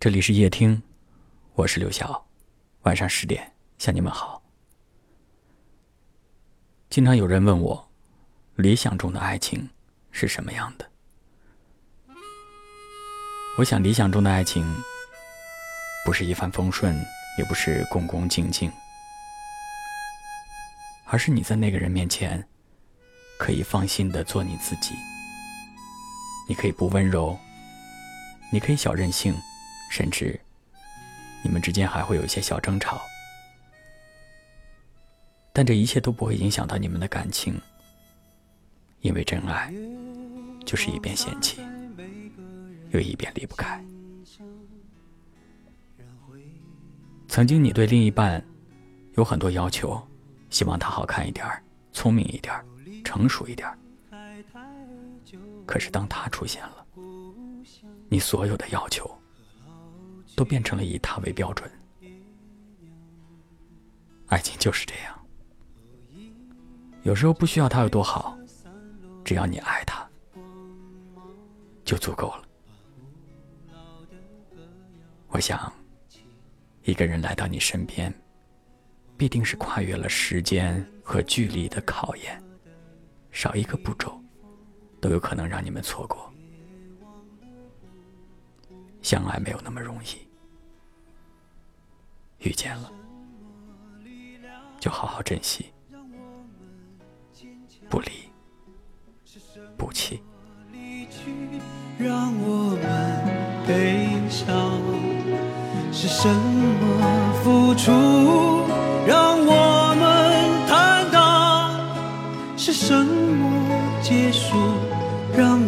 这里是夜听，我是刘晓。晚上十点向你们好。经常有人问我，理想中的爱情是什么样的？我想，理想中的爱情不是一帆风顺，也不是恭恭敬敬，而是你在那个人面前可以放心的做你自己。你可以不温柔，你可以小任性。甚至，你们之间还会有一些小争吵，但这一切都不会影响到你们的感情，因为真爱就是一边嫌弃，又一边离不开。曾经你对另一半有很多要求，希望他好看一点聪明一点成熟一点可是当他出现了，你所有的要求。都变成了以他为标准，爱情就是这样。有时候不需要他有多好，只要你爱他，就足够了。我想，一个人来到你身边，必定是跨越了时间和距离的考验，少一个步骤，都有可能让你们错过。相爱没有那么容易。遇见了，就好好珍惜，不离不弃。让我们悲伤，是什么付出让我们坦荡？是什么结束让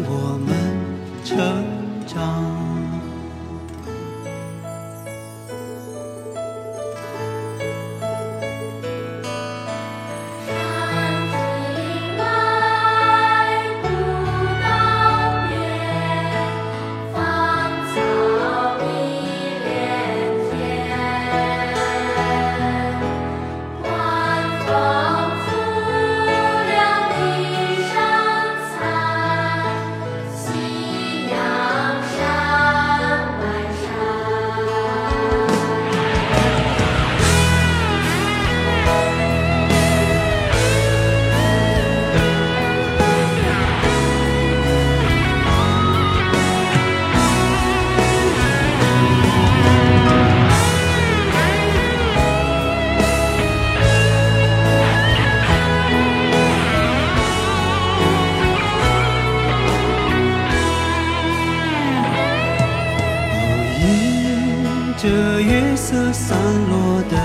这月色散落的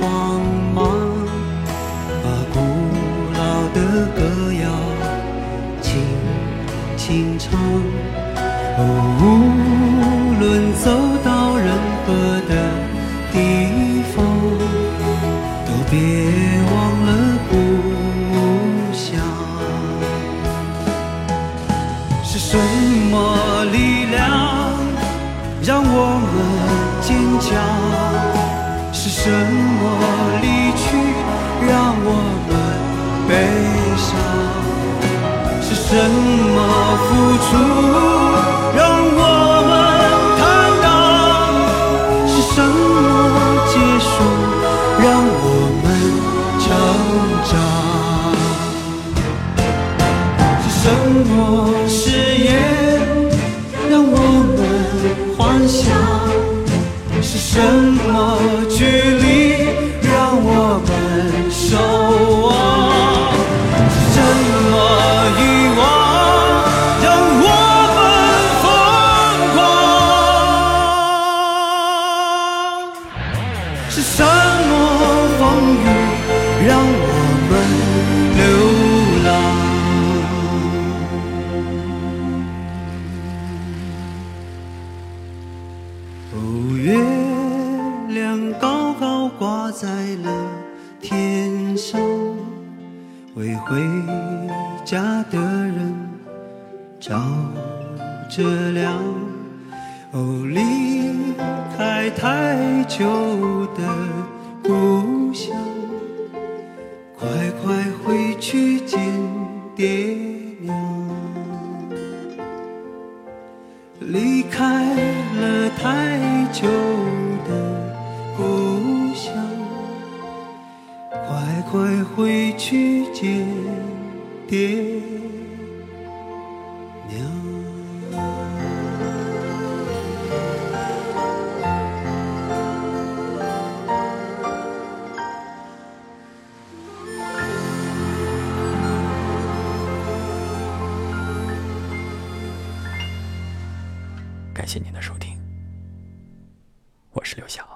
光芒，把古老的歌谣轻轻唱。哦，无论走什么？离去让我们悲伤，是什么付出让我们坦荡？是什么结束让我们成长？是什么誓言让我们幻想？是什么距天上，为回家的人照着亮。哦，离开太久的故乡，快快回去见爹娘。离开回去见爹娘。感谢您的收听，我是刘晓。